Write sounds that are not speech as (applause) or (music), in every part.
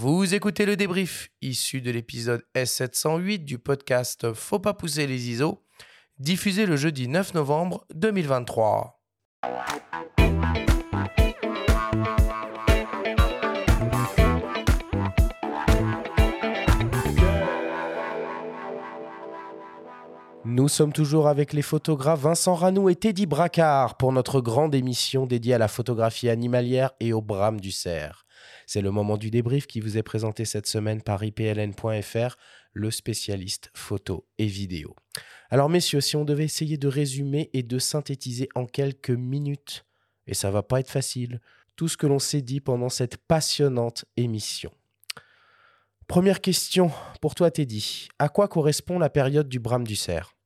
Vous écoutez le débrief issu de l'épisode S708 du podcast Faut pas pousser les ISO, diffusé le jeudi 9 novembre 2023. Nous sommes toujours avec les photographes Vincent Ranou et Teddy Bracard pour notre grande émission dédiée à la photographie animalière et au brame du cerf. C'est le moment du débrief qui vous est présenté cette semaine par ipln.fr, le spécialiste photo et vidéo. Alors messieurs, si on devait essayer de résumer et de synthétiser en quelques minutes, et ça va pas être facile, tout ce que l'on s'est dit pendant cette passionnante émission. Première question pour toi Teddy. À quoi correspond la période du brame du cerf?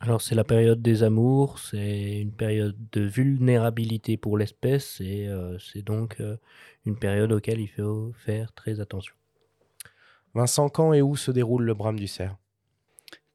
Alors c'est la période des amours, c'est une période de vulnérabilité pour l'espèce et euh, c'est donc euh, une période auquel il faut faire très attention. Vincent, quand et où se déroule le brame du cerf?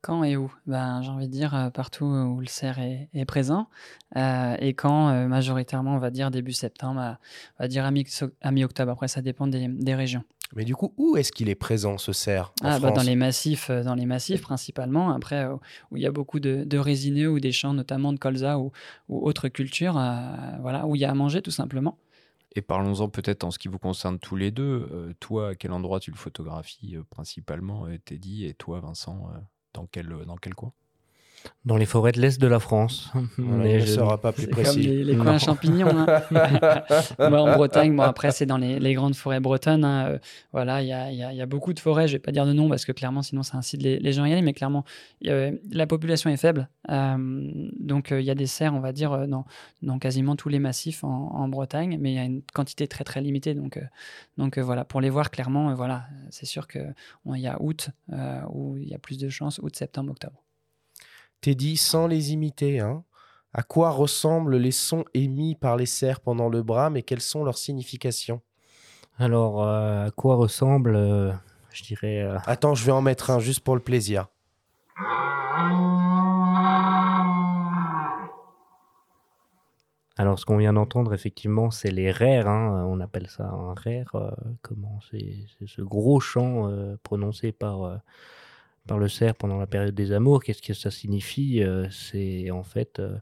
Quand et où? Ben, J'ai envie de dire euh, partout où le cerf est, présent. et quand, majoritairement, on va dire début septembre, on va dire à mi-octobre. Après, ça dépend des régions. Mais du coup, où est-ce qu'il est présent ce cerf ah, bah, Dans les massifs, euh, dans les massifs principalement. Après, euh, où il y a beaucoup de, résineux ou des champs, notamment de colza ou, autres cultures, euh, voilà, où il y a à manger tout simplement. Et parlons-en peut-être en ce qui vous concerne tous les deux. toi, à quel endroit tu le photographies principalement, Teddy, et toi, Vincent, dans quel, dans quel coin? Dans les forêts de l'Est de la France. (laughs) Mais je ne sera pas plus précis. Comme les, coins champignons. Hein. (laughs) (laughs) en Bretagne, bon, après, c'est dans les, grandes forêts bretonnes. Hein. Euh, voilà, il y a, y a, beaucoup de forêts. Je ne vais pas dire de nom parce que clairement, sinon, ça incite les, les gens à y aller. Mais clairement, la population est faible. Euh, donc, euh, il y a des cerfs, on va dire, dans, dans quasiment tous les massifs en, Bretagne. Mais il y a une quantité très, très limitée. Donc, donc voilà, pour les voir clairement, voilà, c'est sûr qu'il y a août où il y a plus de chances, août, septembre, octobre. Teddy, sans les imiter, hein, à quoi ressemblent les sons émis par les cerfs pendant le brame et quelles sont leurs significations? Alors, euh, à quoi ressemble, euh, je dirais... Euh, Attends, je vais en mettre un juste pour le plaisir. Alors, ce qu'on vient d'entendre, effectivement, c'est les rères. Hein, on appelle ça un rère. comment C'est ce gros chant prononcé par par le cerf pendant la période des amours. Qu'est-ce que ça signifie euh, C'est en fait euh,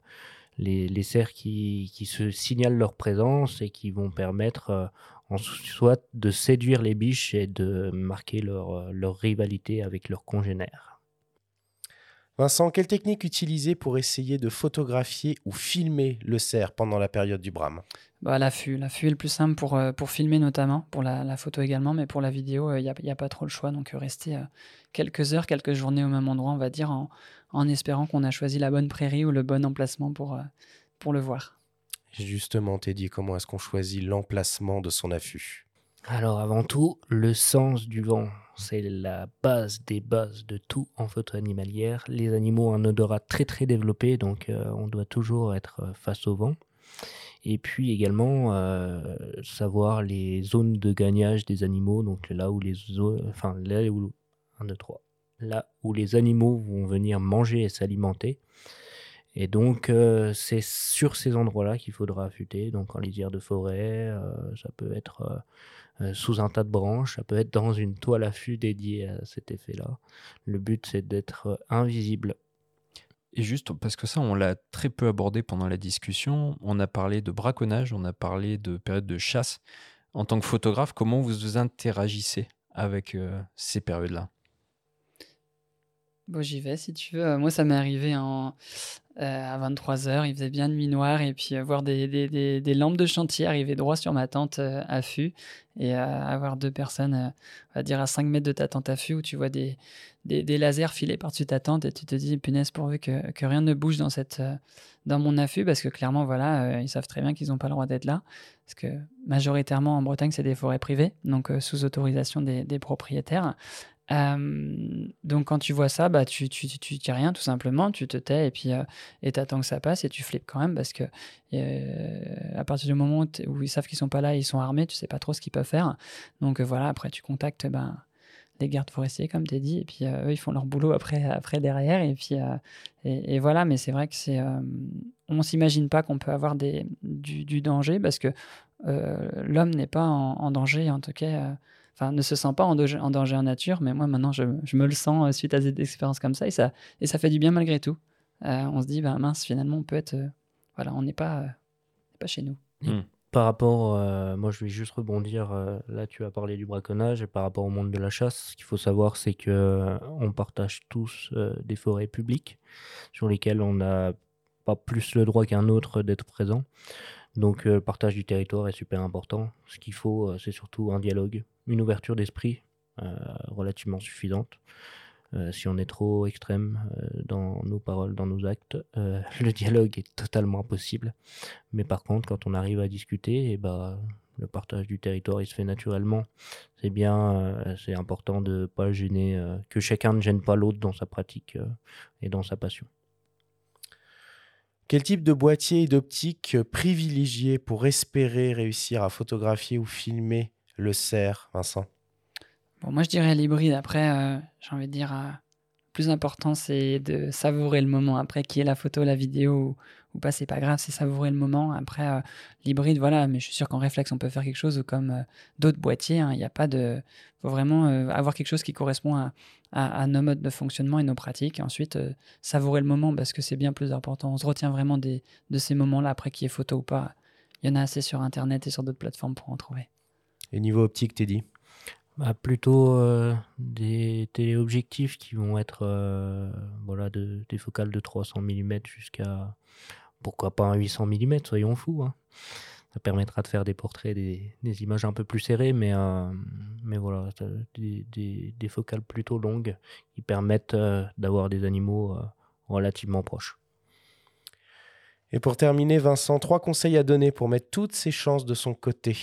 les, cerfs qui, qui, se signalent leur présence et qui vont permettre euh, en soit de séduire les biches et de marquer leur, leur rivalité avec leurs congénères. Vincent, quelle technique utiliser pour essayer de photographier ou filmer le cerf pendant la période du brame? Bah, L'affût. L'affût est le plus simple pour, euh, pour filmer notamment, pour la, photo également, mais pour la vidéo, il n'y a, a, pas trop le choix. Donc euh, rester euh, quelques heures, quelques journées au même endroit, on va dire, en, en espérant qu'on a choisi la bonne prairie ou le bon emplacement pour, pour le voir. Justement, Teddy, comment est-ce qu'on choisit l'emplacement de son affût? Alors avant tout, le sens du vent c'est la base des bases de tout en photo animalière. Les animaux ont un odorat très très développé, donc euh, on doit toujours être euh, face au vent. Et puis également euh, savoir les zones de gagnage des animaux, donc là où les enfin là où 1, 2, 3, là où les animaux vont venir manger et s'alimenter. Et donc, c'est sur ces endroits-là qu'il faudra affûter. Donc, en lisière de forêt, ça peut être euh, sous un tas de branches, ça peut être dans une toile à fût dédiée à cet effet-là. Le but, c'est d'être euh, invisible. Et juste parce que ça, on l'a très peu abordé pendant la discussion, on a parlé de braconnage, on a parlé de période de chasse. En tant que photographe, comment vous interagissez avec euh, ces périodes-là? Bon, j'y vais si tu veux. Moi, ça m'est arrivé en, euh, à 23h, il faisait bien nuit noire et puis euh, voir des, lampes de chantier arriver droit sur ma tente euh, et avoir deux personnes, on va dire à 5 mètres de ta tente à fût où tu vois des, lasers filer par-dessus ta tente et tu te dis punaise pourvu que, rien ne bouge dans, cette, dans mon affût parce que clairement voilà ils savent très bien qu'ils n'ont pas le droit d'être là parce que majoritairement en Bretagne c'est des forêts privées donc sous autorisation des, des donc quand tu vois ça, bah tu, tu, tu, dis rien tout simplement, tu te tais et puis euh, et attends que ça passe et tu flippes quand même parce que à partir du moment où ils savent qu'ils sont pas là, ils sont armés, tu sais pas trop ce qu'ils peuvent faire. Donc voilà, après tu contactes ben, les gardes forestiers comme tu dit et puis eux ils font leur boulot après (laughs) après derrière et puis et, voilà. Mais c'est vrai que c'est on s'imagine pas qu'on peut avoir des, du, danger parce que l'homme n'est pas en, danger en tout cas enfin, ne se sent pas en danger en, danger en nature, mais moi maintenant je, je, me le sens suite à des expériences comme ça et ça, et ça fait du bien malgré tout. on se dit, bah, mince, finalement, on peut être. voilà, on n'est pas, pas chez nous. Hmm. Par rapport, moi je vais juste rebondir, là tu as parlé du braconnage et par rapport au monde de la chasse, ce qu'il faut savoir c'est que on partage tous des forêts publiques sur lesquelles on n'a pas plus le droit qu'un autre d'être présent. Donc le partage du territoire est super important. Ce qu'il faut c'est surtout un dialogue, une ouverture d'esprit relativement suffisante. Euh, si on est trop extrême euh, dans nos paroles, dans nos actes, euh, (laughs) le dialogue est totalement impossible. Mais par contre, quand on arrive à discuter, et eh ben, le partage du territoire il se fait naturellement. C'est bien, c'est important de pas gêner, que chacun ne gêne pas l'autre dans sa pratique et dans sa passion. Quel type de boîtier et d'optique privilégier pour espérer réussir à photographier ou filmer le cerf, Vincent? Moi, je dirais l'hybride. Après, euh, j'ai envie de dire, euh, le plus important, c'est de savourer le moment. Après, qui est la photo, la vidéo ou, pas, c'est pas grave, c'est savourer le moment. Après, euh, l'hybride, voilà, mais je suis sûr qu'en réflexe, on peut faire quelque chose comme d'autres boîtiers. Hein. Il n'y a pas de. faut vraiment avoir quelque chose qui correspond à, nos modes de fonctionnement et nos pratiques. Ensuite, savourer le moment parce que c'est bien plus important. On se retient vraiment de ces moments-là, après qu'il y ait photo ou pas. Il y en a assez sur Internet et sur d'autres plateformes pour en trouver. Et niveau optique, Teddy bah, plutôt euh, des téléobjectifs qui vont être euh, voilà, de, des focales de 300 mm jusqu'à pourquoi pas un 800 mm, soyons fous. Hein. Ça permettra de faire des portraits, des, des images un peu plus serrées, mais, euh, mais voilà, des, des, des, focales plutôt longues qui permettent d'avoir des animaux relativement proches. Et pour terminer, Vincent, trois conseils à donner pour mettre toutes ses chances de son côté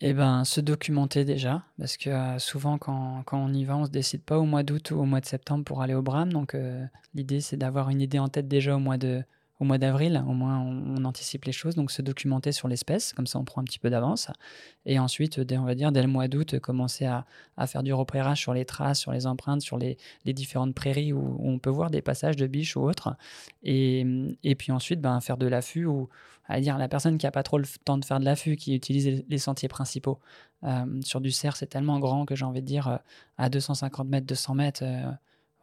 eh ben, se documenter déjà, parce que euh, souvent quand, on y va, on se décide pas au mois d'août ou au mois de septembre pour aller au Bram. Donc euh, l'idée c'est d'avoir une idée en tête déjà au mois de au mois d'avril. Au moins on, anticipe les choses, donc se documenter sur l'espèce, comme ça on prend un petit peu d'avance. Et ensuite, dès, on va dire dès le mois d'août, commencer à, faire du repérage sur les traces, sur les empreintes, sur les, différentes prairies où, on peut voir des passages de biches ou autres. Et, et puis ensuite, ben, faire de l'affût ou à dire la personne qui n'a pas trop le temps de faire de l'affût, qui utilise les sentiers principaux. Euh, sur du cerf, c'est tellement grand que j'ai envie de dire euh, à 250 mètres, 200 mètres, euh,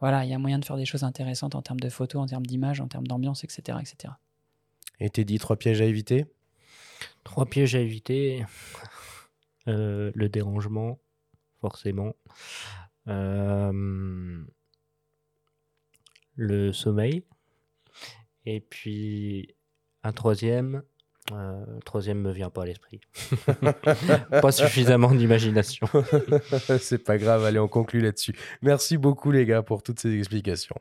voilà, il y a moyen de faire des choses intéressantes en termes de photos, en termes d'image, en termes d'ambiance, etc., etc. Et t'es dit trois pièges à éviter? Trois pièges à éviter. (laughs) le dérangement, forcément. le sommeil. Et puis un troisième, euh, troisième me vient pas à l'esprit. (laughs) pas suffisamment d'imagination. (laughs) C'est pas grave, allez, on conclut là-dessus. Merci beaucoup les gars pour toutes ces explications.